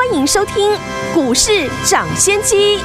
欢迎收听股市涨先机。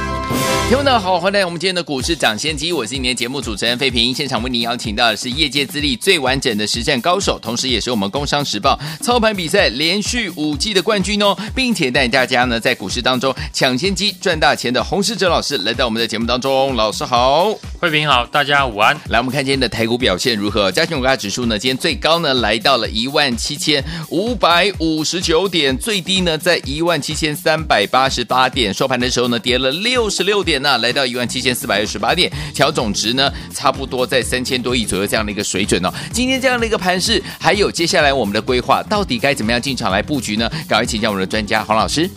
听众们好，欢迎来到我们今天的股市抢先机，我是今天节目主持人费平。现场为您邀请到的是业界资历最完整的实战高手，同时也是我们工商时报操盘比赛连续五季的冠军哦，并且带大家呢在股市当中抢先机赚大钱的洪世哲老师来到我们的节目当中。老师好，费平好，大家午安。来，我们看今天的台股表现如何？加权股价指数呢，今天最高呢来到了一万七千五百五十九点，最低呢在一万七千三百八十八点，收盘的时候呢跌了六十六点。那来到一万七千四百二十八点，调总值呢，差不多在三千多亿左右这样的一个水准哦。今天这样的一个盘势，还有接下来我们的规划，到底该怎么样进场来布局呢？赶快请教我们的专家黄老师。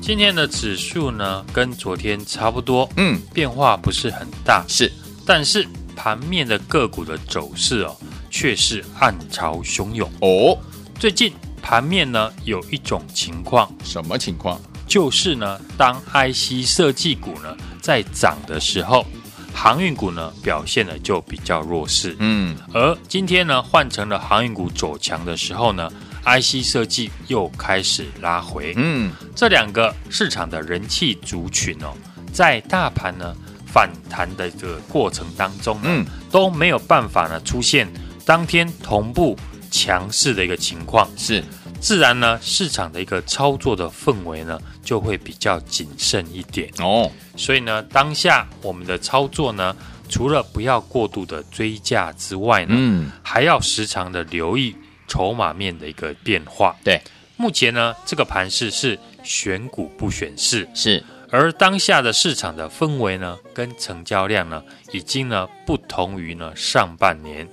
今天的指数呢，跟昨天差不多，嗯，变化不是很大，是，但是盘面的个股的走势哦，却是暗潮汹涌哦。最近盘面呢，有一种情况，什么情况？就是呢，当 IC 设计股呢在涨的时候，航运股呢表现的就比较弱势。嗯，而今天呢换成了航运股走强的时候呢，IC 设计又开始拉回。嗯，这两个市场的人气族群哦，在大盘呢反弹的这个过程当中呢，嗯，都没有办法呢出现当天同步强势的一个情况。是。自然呢，市场的一个操作的氛围呢，就会比较谨慎一点哦。所以呢，当下我们的操作呢，除了不要过度的追价之外呢，嗯，还要时常的留意筹码面的一个变化。对，目前呢，这个盘势是选股不选市，是。而当下的市场的氛围呢，跟成交量呢，已经呢不同于呢上半年。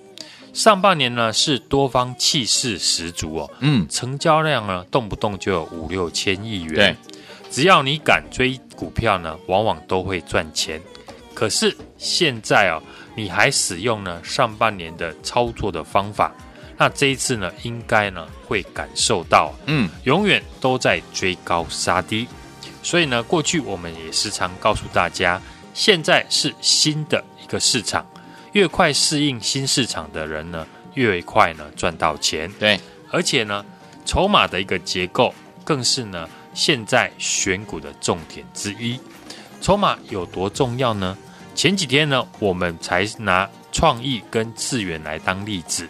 上半年呢是多方气势十足哦，嗯，成交量呢动不动就有五六千亿元，对，只要你敢追股票呢，往往都会赚钱。可是现在哦，你还使用呢上半年的操作的方法，那这一次呢，应该呢会感受到，嗯，永远都在追高杀低。所以呢，过去我们也时常告诉大家，现在是新的一个市场。越快适应新市场的人呢，越快呢赚到钱。对，而且呢，筹码的一个结构更是呢现在选股的重点之一。筹码有多重要呢？前几天呢，我们才拿创意跟智源来当例子。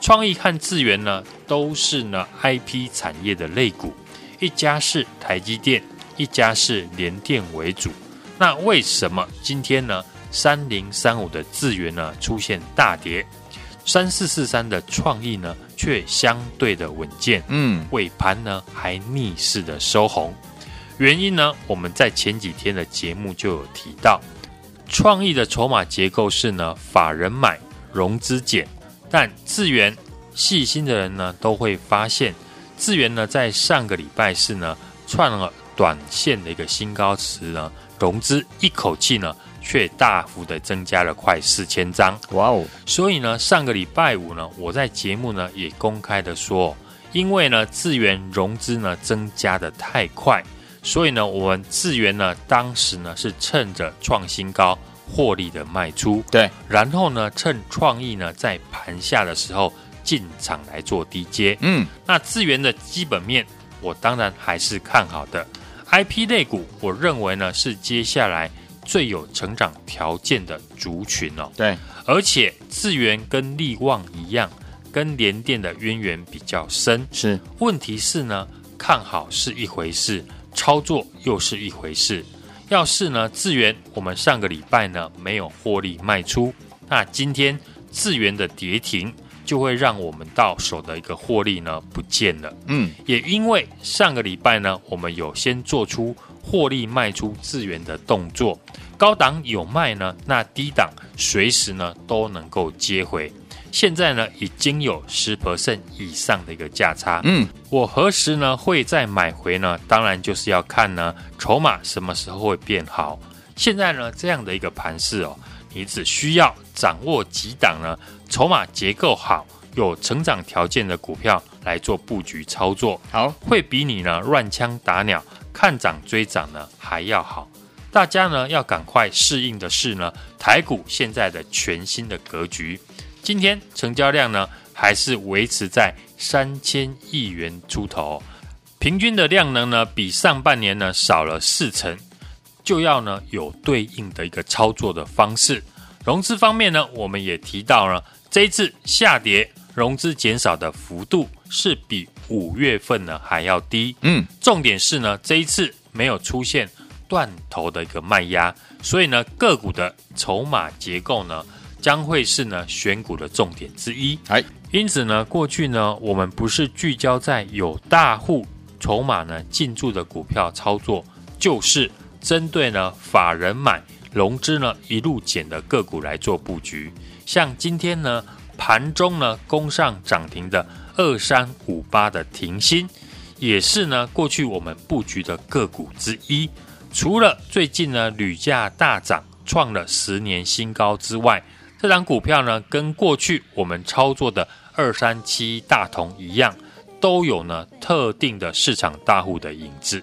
创意和智源呢，都是呢 IP 产业的类股，一家是台积电，一家是联电为主。那为什么今天呢？三零三五的智源呢出现大跌，三四四三的创意呢却相对的稳健，嗯，尾盘呢还逆势的收红。原因呢，我们在前几天的节目就有提到，创意的筹码结构是呢法人买融资减，但智源细心的人呢都会发现，智源呢在上个礼拜四呢创了短线的一个新高时呢融资一口气呢。却大幅的增加了快四千张，哇哦！所以呢，上个礼拜五呢，我在节目呢也公开的说，因为呢，智源融资呢增加的太快，所以呢，我们智源呢当时呢是趁着创新高获利的卖出，对，然后呢，趁创意呢在盘下的时候进场来做低接，嗯，那智源的基本面我当然还是看好的，IP 类股我认为呢是接下来。最有成长条件的族群哦，对，而且智源跟力旺一样，跟联电的渊源比较深。是，问题是呢，看好是一回事，操作又是一回事。要是呢，智源我们上个礼拜呢没有获利卖出，那今天智源的跌停就会让我们到手的一个获利呢不见了。嗯，也因为上个礼拜呢，我们有先做出。获利卖出资源的动作，高档有卖呢，那低档随时呢都能够接回。现在呢已经有十 percent 以上的一个价差，嗯，我何时呢会再买回呢？当然就是要看呢筹码什么时候会变好。现在呢这样的一个盘势哦，你只需要掌握几档呢筹码结构好、有成长条件的股票来做布局操作，好，会比你呢乱枪打鸟、看涨追涨呢还要好。大家呢要赶快适应的是呢台股现在的全新的格局。今天成交量呢还是维持在三千亿元出头，平均的量能呢比上半年呢少了四成，就要呢有对应的一个操作的方式。融资方面呢，我们也提到了这一次下跌，融资减少的幅度是比五月份呢还要低。嗯，重点是呢，这一次没有出现断头的一个卖压，所以呢，个股的筹码结构呢，将会是呢选股的重点之一。哎，因此呢，过去呢，我们不是聚焦在有大户筹码呢进驻的股票操作，就是针对呢法人买融资呢一路减的个股来做布局。像今天呢盘中呢攻上涨停的二三五八的停薪，也是呢过去我们布局的个股之一。除了最近呢铝价大涨，创了十年新高之外，这档股票呢跟过去我们操作的二三七大同一样，都有呢特定的市场大户的影子。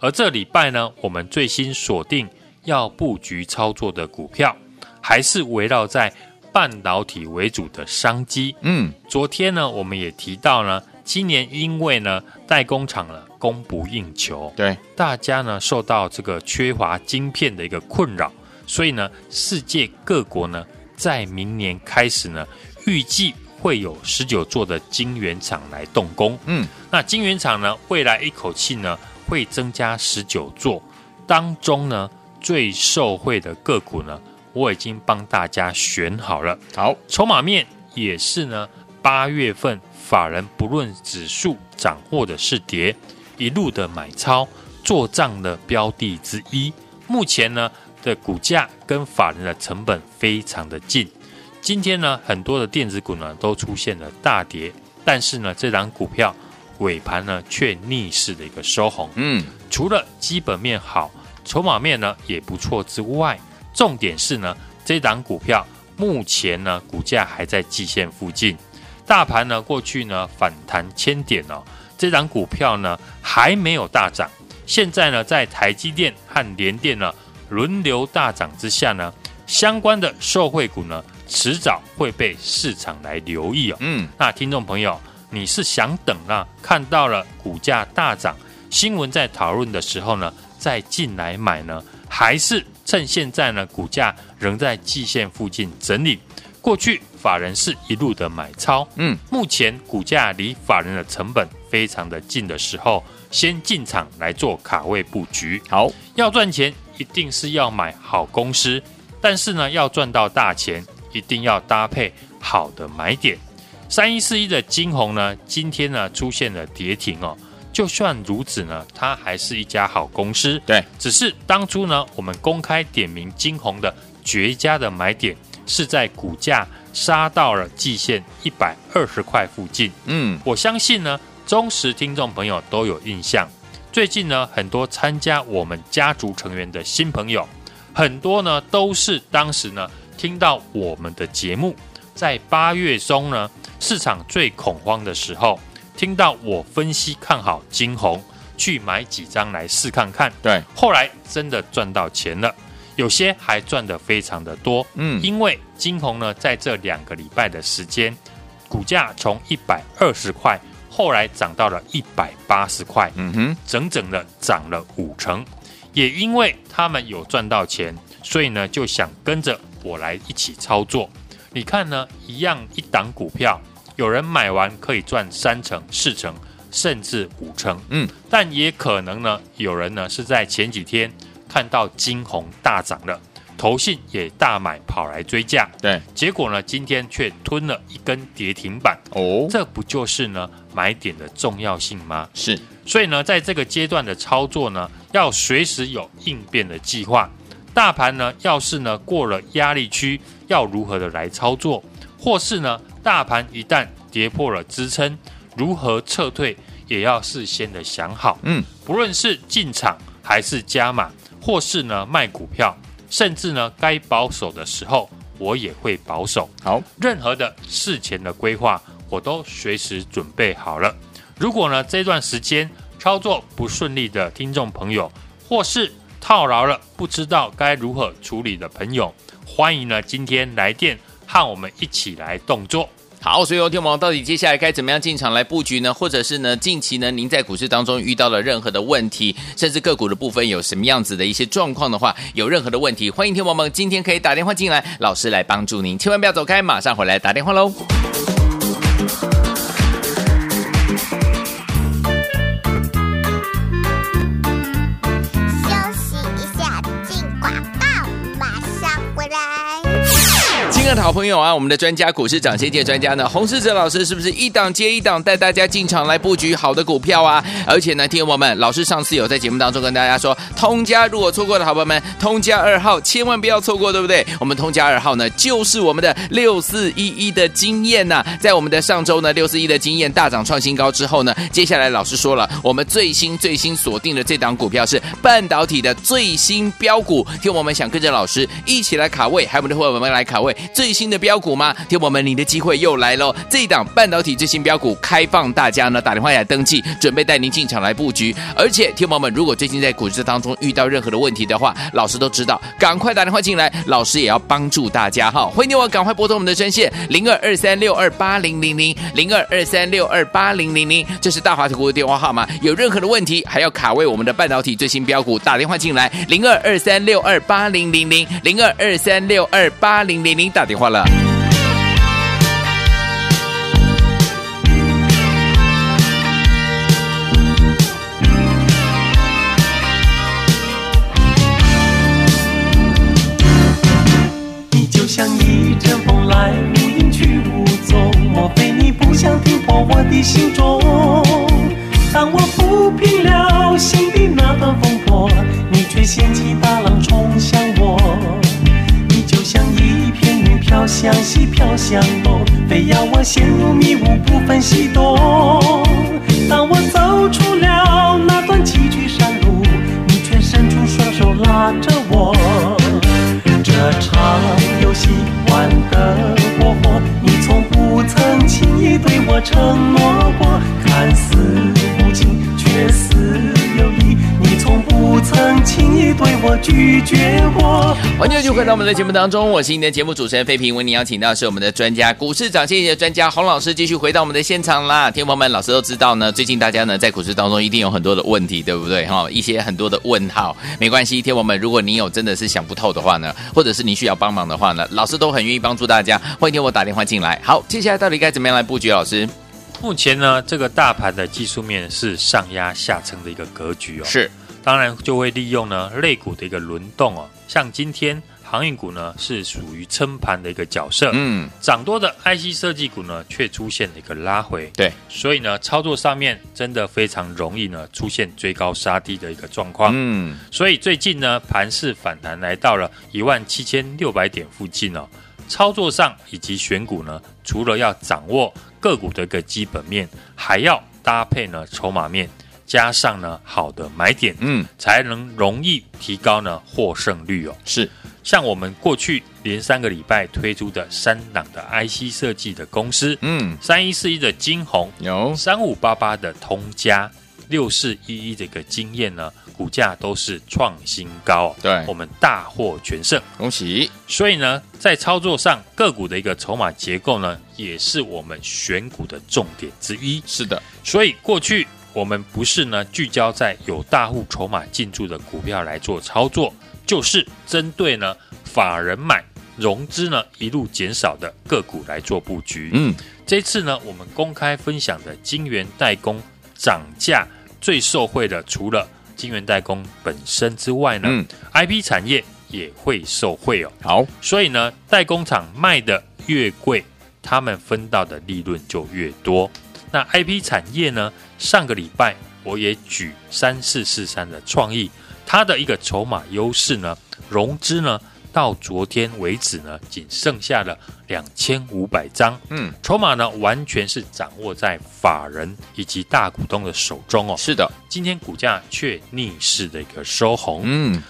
而这礼拜呢，我们最新锁定要布局操作的股票，还是围绕在半导体为主的商机。嗯，昨天呢我们也提到呢，今年因为呢代工厂呢。供不应求，对大家呢受到这个缺乏晶片的一个困扰，所以呢，世界各国呢在明年开始呢，预计会有十九座的晶圆厂来动工。嗯，那晶圆厂呢，未来一口气呢会增加十九座，当中呢最受惠的个股呢，我已经帮大家选好了。好，筹码面也是呢，八月份法人不论指数涨或者是跌。一路的买超做账的标的之一，目前呢的股价跟法人的成本非常的近。今天呢，很多的电子股呢都出现了大跌，但是呢，这档股票尾盘呢却逆势的一个收红。嗯，除了基本面好，筹码面呢也不错之外，重点是呢，这档股票目前呢股价还在季线附近，大盘呢过去呢反弹千点哦。这档股票呢还没有大涨，现在呢在台积电和联电呢轮流大涨之下呢，相关的受惠股呢迟早会被市场来留意哦。嗯，那听众朋友，你是想等啊看到了股价大涨，新闻在讨论的时候呢再进来买呢，还是趁现在呢股价仍在季线附近整理？过去法人是一路的买超，嗯，目前股价离法人的成本非常的近的时候，先进场来做卡位布局。好，要赚钱一定是要买好公司，但是呢，要赚到大钱，一定要搭配好的买点。三一四一的金红呢，今天呢出现了跌停哦。就算如此呢，它还是一家好公司。对，只是当初呢，我们公开点名金红的绝佳的买点。是在股价杀到了季线一百二十块附近。嗯，我相信呢，忠实听众朋友都有印象。最近呢，很多参加我们家族成员的新朋友，很多呢都是当时呢听到我们的节目，在八月中呢市场最恐慌的时候，听到我分析看好金红，去买几张来试看看。对，后来真的赚到钱了。有些还赚得非常的多，嗯，因为金红呢，在这两个礼拜的时间，股价从一百二十块，后来涨到了一百八十块，嗯哼，整整的涨了五成。也因为他们有赚到钱，所以呢，就想跟着我来一起操作。你看呢，一样一档股票，有人买完可以赚三成、四成，甚至五成，嗯，但也可能呢，有人呢是在前几天。看到金红大涨了，投信也大买跑来追价，对，结果呢，今天却吞了一根跌停板，哦，这不就是呢买点的重要性吗？是，所以呢，在这个阶段的操作呢，要随时有应变的计划。大盘呢，要是呢过了压力区，要如何的来操作？或是呢，大盘一旦跌破了支撑，如何撤退，也要事先的想好。嗯，不论是进场还是加码。或是呢卖股票，甚至呢该保守的时候，我也会保守。好，任何的事前的规划，我都随时准备好了。如果呢这段时间操作不顺利的听众朋友，或是套牢了不知道该如何处理的朋友，欢迎呢今天来电看我们一起来动作。好，所以有天王到底接下来该怎么样进场来布局呢？或者是呢，近期呢，您在股市当中遇到了任何的问题，甚至个股的部分有什么样子的一些状况的话，有任何的问题，欢迎天王们今天可以打电话进来，老师来帮助您，千万不要走开，马上回来打电话喽。好朋友啊，我们的专家股市涨先见专家呢，洪世哲老师是不是一档接一档带大家进场来布局好的股票啊？而且呢，听友们，老师上次有在节目当中跟大家说，通家如果错过的好朋友们，通家二号千万不要错过，对不对？我们通家二号呢，就是我们的六四一一的经验呐，在我们的上周呢，六四一的经验大涨创新高之后呢，接下来老师说了，我们最新最新锁定的这档股票是半导体的最新标股，听我们想跟着老师一起来卡位，还有我们的伙伴们来卡位。最新的标股吗？听我们，你的机会又来喽！这一档半导体最新标股开放大家呢打电话来登记，准备带您进场来布局。而且，听友们，如果最近在股市当中遇到任何的问题的话，老师都知道，赶快打电话进来，老师也要帮助大家哈！欢迎你我赶快拨通我们的专线零二二三六二八零零零零二二三六二八零零零，这是大华投顾的电话号码。有任何的问题，还要卡位我们的半导体最新标股，打电话进来零二二三六二八零零零零二二三六二八零零零，打打电话了。拒绝过。欢迎继续回到我们的节目当中，我是你的节目主持人费平，为您邀请到的是我们的专家股市长谢谢专家洪老师，继续回到我们的现场啦。听众朋友们，老师都知道呢，最近大家呢在股市当中一定有很多的问题，对不对？哈，一些很多的问号，没关系。听众朋友们，如果你有真的是想不透的话呢，或者是你需要帮忙的话呢，老师都很愿意帮助大家。欢迎听我打电话进来。好，接下来到底该怎么样来布局？老师，目前呢，这个大盘的技术面是上压下撑的一个格局哦，是。当然就会利用呢类股的一个轮动哦，像今天航运股呢是属于撑盘的一个角色，嗯，涨多的 IC 设计股呢却出现了一个拉回，对，所以呢操作上面真的非常容易呢出现追高杀低的一个状况，嗯，所以最近呢盘势反弹来到了一万七千六百点附近哦，操作上以及选股呢，除了要掌握个股的一个基本面，还要搭配呢筹码面。加上呢，好的买点，嗯，才能容易提高呢获胜率哦。是，像我们过去连三个礼拜推出的三档的 IC 设计的公司，嗯，三一四一的金红，有三五八八的通家，六四一一的一个经验呢，股价都是创新高，对，我们大获全胜，恭喜。所以呢，在操作上个股的一个筹码结构呢，也是我们选股的重点之一。是的，所以过去。我们不是呢聚焦在有大户筹码进驻的股票来做操作，就是针对呢法人买融资呢一路减少的个股来做布局。嗯，这次呢我们公开分享的晶圆代工涨价最受惠的，除了晶圆代工本身之外呢，嗯，IP 产业也会受惠哦。好，所以呢代工厂卖的越贵，他们分到的利润就越多。那 IP 产业呢？上个礼拜我也举三四四三的创意，它的一个筹码优势呢，融资呢到昨天为止呢，仅剩下了两千五百张，嗯，筹码呢完全是掌握在法人以及大股东的手中哦。是的，今天股价却逆势的一个收红，嗯，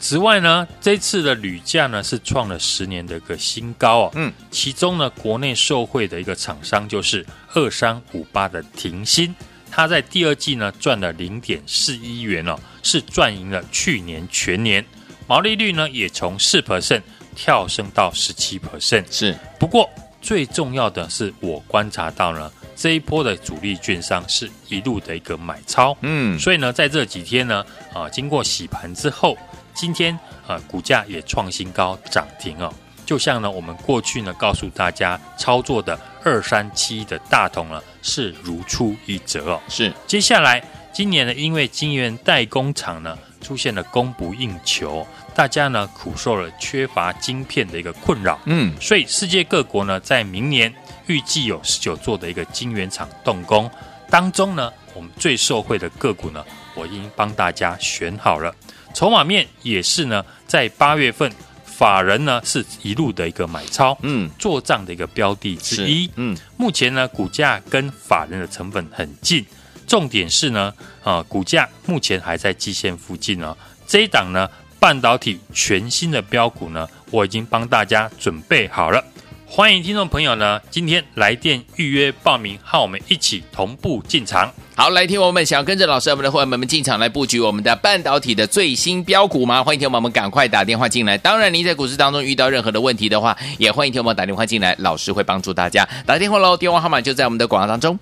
此外呢，这次的铝价呢是创了十年的一个新高哦。嗯，其中呢，国内受惠的一个厂商就是二三五八的停薪，它在第二季呢赚了零点四一元哦，是赚赢了去年全年，毛利率呢也从四 percent 跳升到十七 percent。是，不过最重要的是，我观察到呢，这一波的主力券商是一路的一个买超。嗯，所以呢，在这几天呢，啊，经过洗盘之后。今天呃，股价也创新高涨停哦，就像呢，我们过去呢告诉大家操作的二三七的大同呢是如出一辙哦。是，接下来今年呢，因为晶圆代工厂呢出现了供不应求，大家呢苦受了缺乏晶片的一个困扰。嗯，所以世界各国呢在明年预计有十九座的一个晶圆厂动工，当中呢，我们最受惠的个股呢，我已经帮大家选好了。筹码面也是呢，在八月份，法人呢是一路的一个买超，嗯，做账的一个标的之一，嗯，目前呢股价跟法人的成本很近，重点是呢，啊，股价目前还在季线附近哦。这一档呢，半导体全新的标股呢，我已经帮大家准备好了，欢迎听众朋友呢，今天来电预约报名，和我们一起同步进场。好，来听我们想要跟着老师我们的伙伴们进场来布局我们的半导体的最新标股吗？欢迎听我们赶快打电话进来。当然，您在股市当中遇到任何的问题的话，也欢迎听友们打电话进来，老师会帮助大家。打电话喽，电话号码就在我们的广告当中。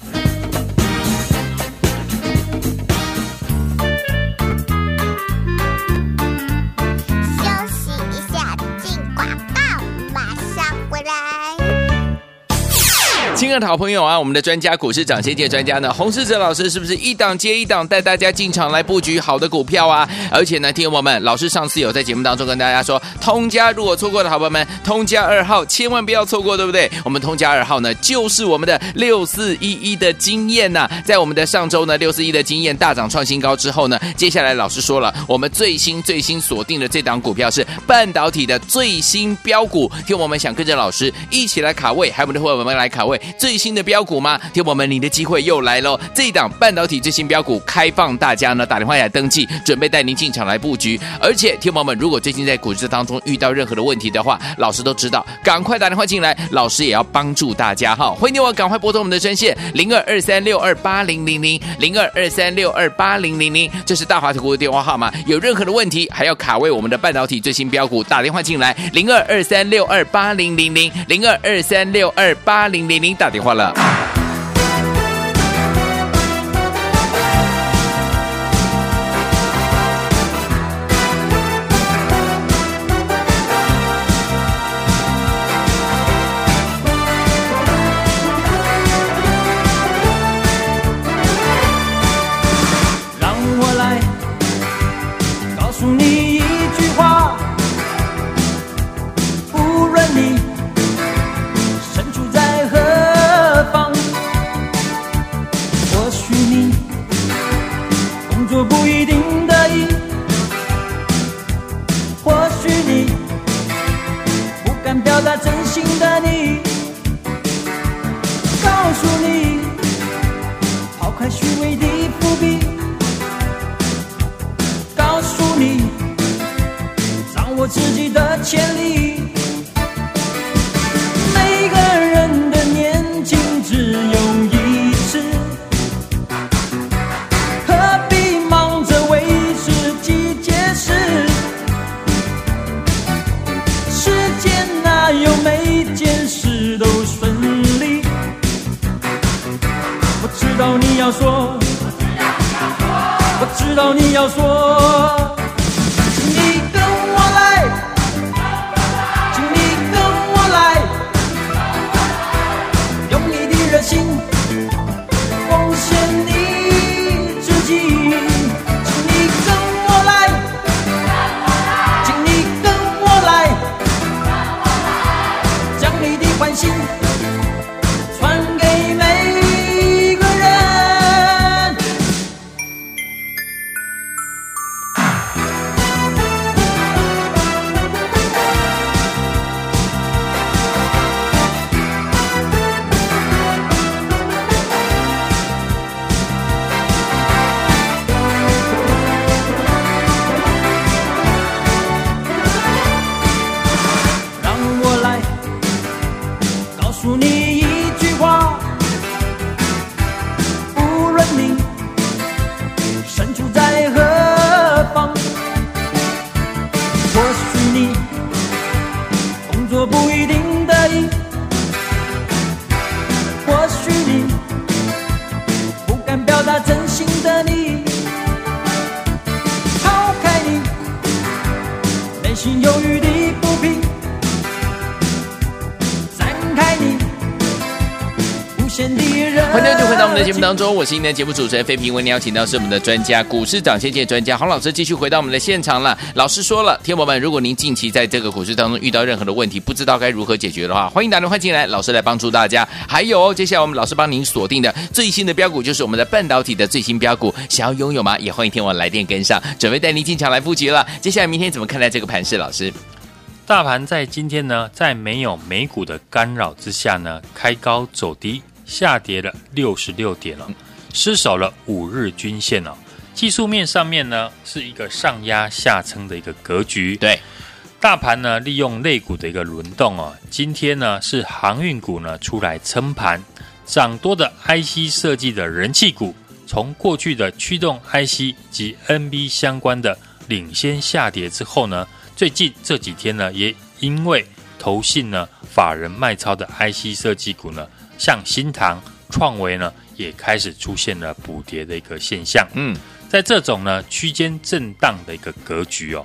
的好朋友啊，我们的专家股市涨先机专家呢，洪世哲老师是不是一档接一档带大家进场来布局好的股票啊？而且呢，听友们，老师上次有在节目当中跟大家说，通家如果错过的好朋友们，通家二号千万不要错过，对不对？我们通家二号呢，就是我们的六四一一的经验呐，在我们的上周呢，六四一的经验大涨创新高之后呢，接下来老师说了，我们最新最新锁定的这档股票是半导体的最新标股，听我们想跟着老师一起来卡位，还有我们的伙伴们来卡位。最新的标股吗？听我们，你的机会又来喽！这一档半导体最新标股开放大家呢打电话来登记，准备带您进场来布局。而且，听友们，如果最近在股市当中遇到任何的问题的话，老师都知道，赶快打电话进来，老师也要帮助大家哈！欢迎我赶快拨通我们的专线零二二三六二八零零零零二二三六二八零零零，这是大华投顾的电话号码。有任何的问题，还要卡位我们的半导体最新标股，打电话进来零二二三六二八零零零零二二三六二八零零零。打电话了。当中，我是今天的节目主持人费平，为您邀请到是我们的专家，股市涨先见专家洪老师，继续回到我们的现场了。老师说了，天宝们，如果您近期在这个股市当中遇到任何的问题，不知道该如何解决的话，欢迎打电话进来，老师来帮助大家。还有，哦接下来我们老师帮您锁定的最新的标股，就是我们的半导体的最新标股，想要拥有吗？也欢迎天王来电跟上，准备带您进场来布局了。接下来明天怎么看待这个盘势？老师，大盘在今天呢，在没有美股的干扰之下呢，开高走低。下跌了六十六点了，失守了五日均线了。技术面上面呢，是一个上压下撑的一个格局。对，大盘呢，利用类股的一个轮动哦，今天呢是航运股呢出来撑盘，涨多的 IC 设计的人气股，从过去的驱动 IC 及 NB 相关的领先下跌之后呢，最近这几天呢，也因为投信呢法人卖超的 IC 设计股呢。像新塘、创维呢，也开始出现了补跌的一个现象。嗯，在这种呢区间震荡的一个格局哦，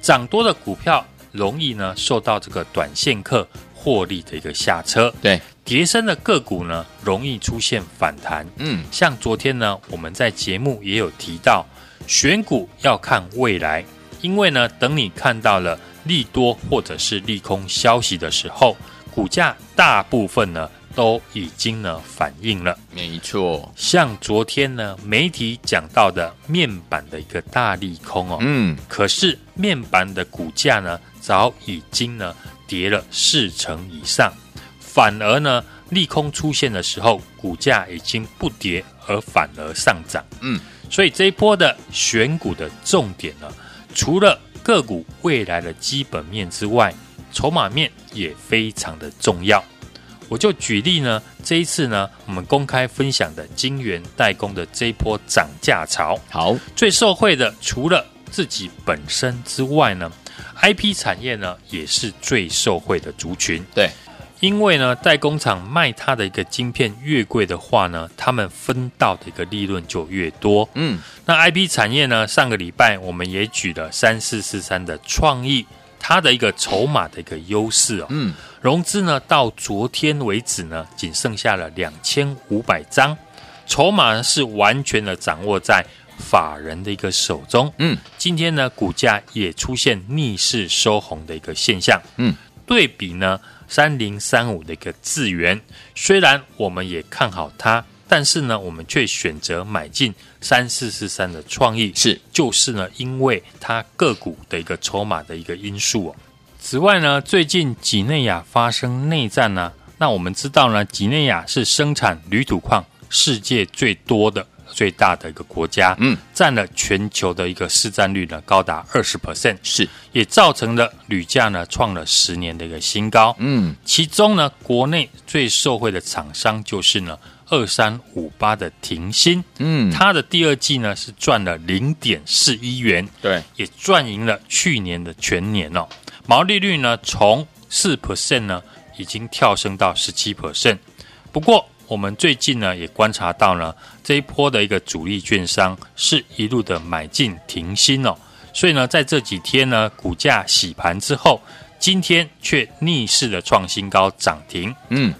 涨多的股票容易呢受到这个短线客获利的一个下车。对，跌升的个股呢容易出现反弹。嗯，像昨天呢我们在节目也有提到，选股要看未来，因为呢等你看到了利多或者是利空消息的时候，股价大部分呢。都已经呢反映了，没错。像昨天呢媒体讲到的面板的一个大利空哦，嗯，可是面板的股价呢早已经呢跌了四成以上，反而呢利空出现的时候，股价已经不跌而反而上涨，嗯，所以这一波的选股的重点呢，除了个股未来的基本面之外，筹码面也非常的重要。我就举例呢，这一次呢，我们公开分享的晶圆代工的这一波涨价潮，好，最受惠的除了自己本身之外呢，IP 产业呢也是最受惠的族群。对，因为呢，代工厂卖它的一个晶片越贵的话呢，他们分到的一个利润就越多。嗯，那 IP 产业呢，上个礼拜我们也举了三四四三的创意，它的一个筹码的一个优势哦。嗯。融资呢，到昨天为止呢，仅剩下了两千五百张，筹码呢是完全的掌握在法人的一个手中。嗯，今天呢，股价也出现逆势收红的一个现象。嗯，对比呢，三零三五的一个智源，虽然我们也看好它，但是呢，我们却选择买进三四四三的创意，是。就是呢，因为它个股的一个筹码的一个因素哦。此外呢，最近几内亚发生内战呢、啊，那我们知道呢，几内亚是生产铝土矿世界最多的、最大的一个国家，嗯，占了全球的一个市占率呢，高达二十 percent，是，也造成了铝价呢创了十年的一个新高，嗯，其中呢，国内最受惠的厂商就是呢，二三五八的停薪，嗯，它的第二季呢是赚了零点四一元，对，也赚赢了去年的全年哦。毛利率呢，从四 percent 呢，已经跳升到十七 percent。不过，我们最近呢，也观察到呢，这一波的一个主力券商是一路的买进停薪哦。所以呢，在这几天呢，股价洗盘之后，今天却逆势的创新高涨停。嗯，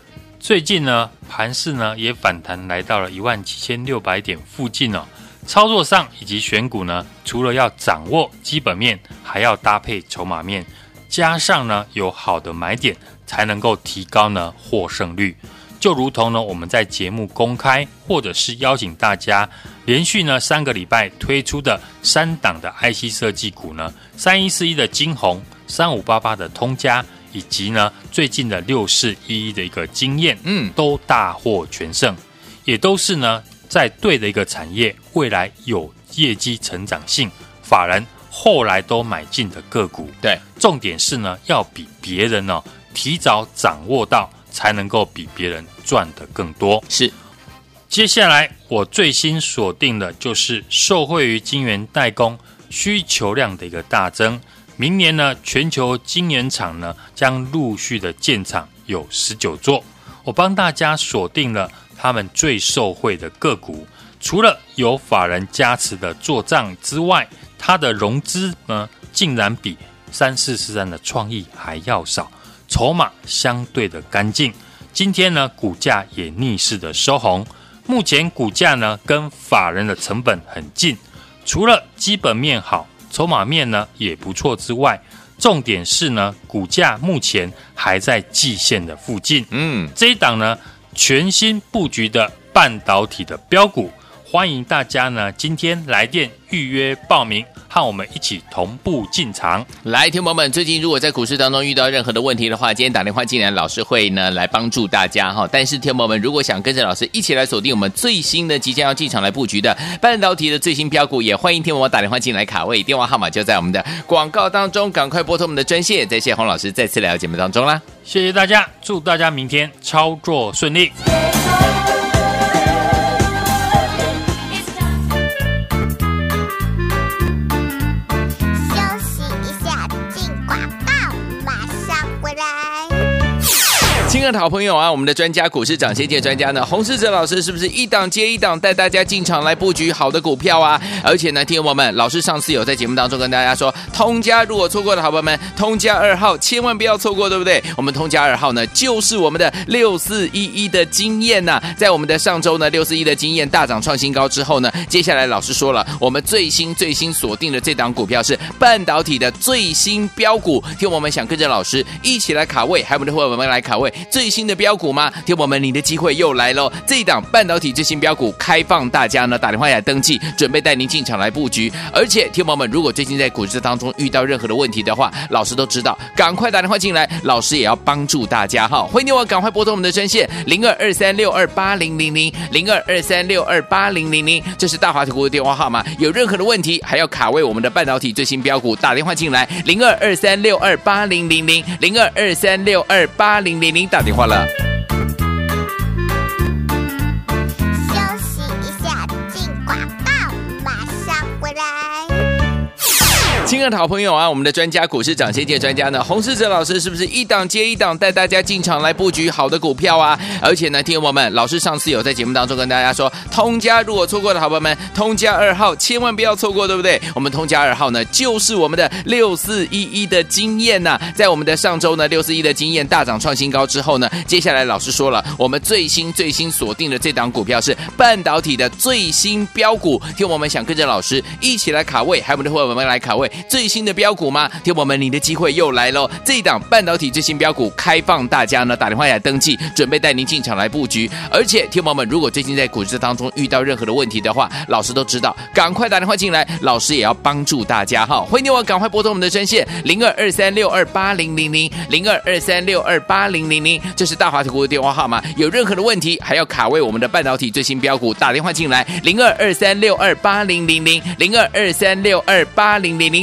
最近呢，盘势呢也反弹来到了一万七千六百点附近哦。操作上以及选股呢，除了要掌握基本面，还要搭配筹码面。加上呢，有好的买点，才能够提高呢获胜率。就如同呢，我们在节目公开或者是邀请大家连续呢三个礼拜推出的三档的 IC 设计股呢，三一四一的晶宏，三五八八的通家，以及呢最近的六四一一的一个经验，嗯，都大获全胜，也都是呢在对的一个产业，未来有业绩成长性，法人。后来都买进的个股，对，重点是呢，要比别人呢、哦、提早掌握到，才能够比别人赚得更多。是，接下来我最新锁定的就是受惠于晶圆代工需求量的一个大增，明年呢，全球晶圆厂呢将陆续的建厂有十九座，我帮大家锁定了他们最受惠的个股，除了有法人加持的做账之外。它的融资呢，竟然比三四四三的创意还要少，筹码相对的干净。今天呢，股价也逆势的收红，目前股价呢跟法人的成本很近，除了基本面好，筹码面呢也不错之外，重点是呢股价目前还在季线的附近。嗯，这一档呢全新布局的半导体的标股，欢迎大家呢今天来电预约报名。和我们一起同步进场。来，听众朋友们，最近如果在股市当中遇到任何的问题的话，今天打电话进来，老师会呢来帮助大家哈。但是，听众朋友们，如果想跟着老师一起来锁定我们最新的即将要进场来布局的半导体的最新标股，也欢迎听我打电话进来卡位，电话号码就在我们的广告当中，赶快拨通我们的专线。再谢谢洪老师再次来到节目当中啦，谢谢大家，祝大家明天操作顺利。好朋友啊，我们的专家股市涨先界专家呢，洪世哲老师是不是一档接一档带大家进场来布局好的股票啊？而且呢，听众朋友们，老师上次有在节目当中跟大家说，通家如果错过的好朋友们，通家二号千万不要错过，对不对？我们通家二号呢，就是我们的六四一一的经验呐，在我们的上周呢，六四一的经验大涨创新高之后呢，接下来老师说了，我们最新最新锁定的这档股票是半导体的最新标股，听众们想跟着老师一起来卡位，还有我们的伙伴们来卡位。最最新的标股吗？听我们，你的机会又来喽！这一档半导体最新标股开放大家呢打电话来登记，准备带您进场来布局。而且，听我们，如果最近在股市当中遇到任何的问题的话，老师都知道，赶快打电话进来，老师也要帮助大家哈！欢迎你我赶快拨通我们的专线零二二三六二八零零零零二二三六二八零零零，这是大华投顾的电话号码。有任何的问题，还要卡位我们的半导体最新标股，打电话进来零二二三六二八零零零零二二三六二八零零零打。打电话了。亲爱的好朋友啊，我们的专家股市涨先机专家呢，洪世哲老师是不是一档接一档带大家进场来布局好的股票啊？而且呢，听友们，老师上次有在节目当中跟大家说，通家如果错过的好朋友们，通家二号千万不要错过，对不对？我们通家二号呢，就是我们的六四一一的经验呐，在我们的上周呢，六四一的经验大涨创新高之后呢，接下来老师说了，我们最新最新锁定的这档股票是半导体的最新标股，听我们想跟着老师一起来卡位，还有我们的伙伴们来卡位。最新的标股吗？听我们，你的机会又来喽！这一档半导体最新标股开放大家呢打电话来登记，准备带您进场来布局。而且，听宝们，如果最近在股市当中遇到任何的问题的话，老师都知道，赶快打电话进来，老师也要帮助大家哈！欢迎你我赶快拨通我们的专线零二二三六二八零零零零二二三六二八零零零，这是大华投顾的电话号码。有任何的问题，还要卡位我们的半导体最新标股，打电话进来零二二三六二八零零零零二二三六二八零零零。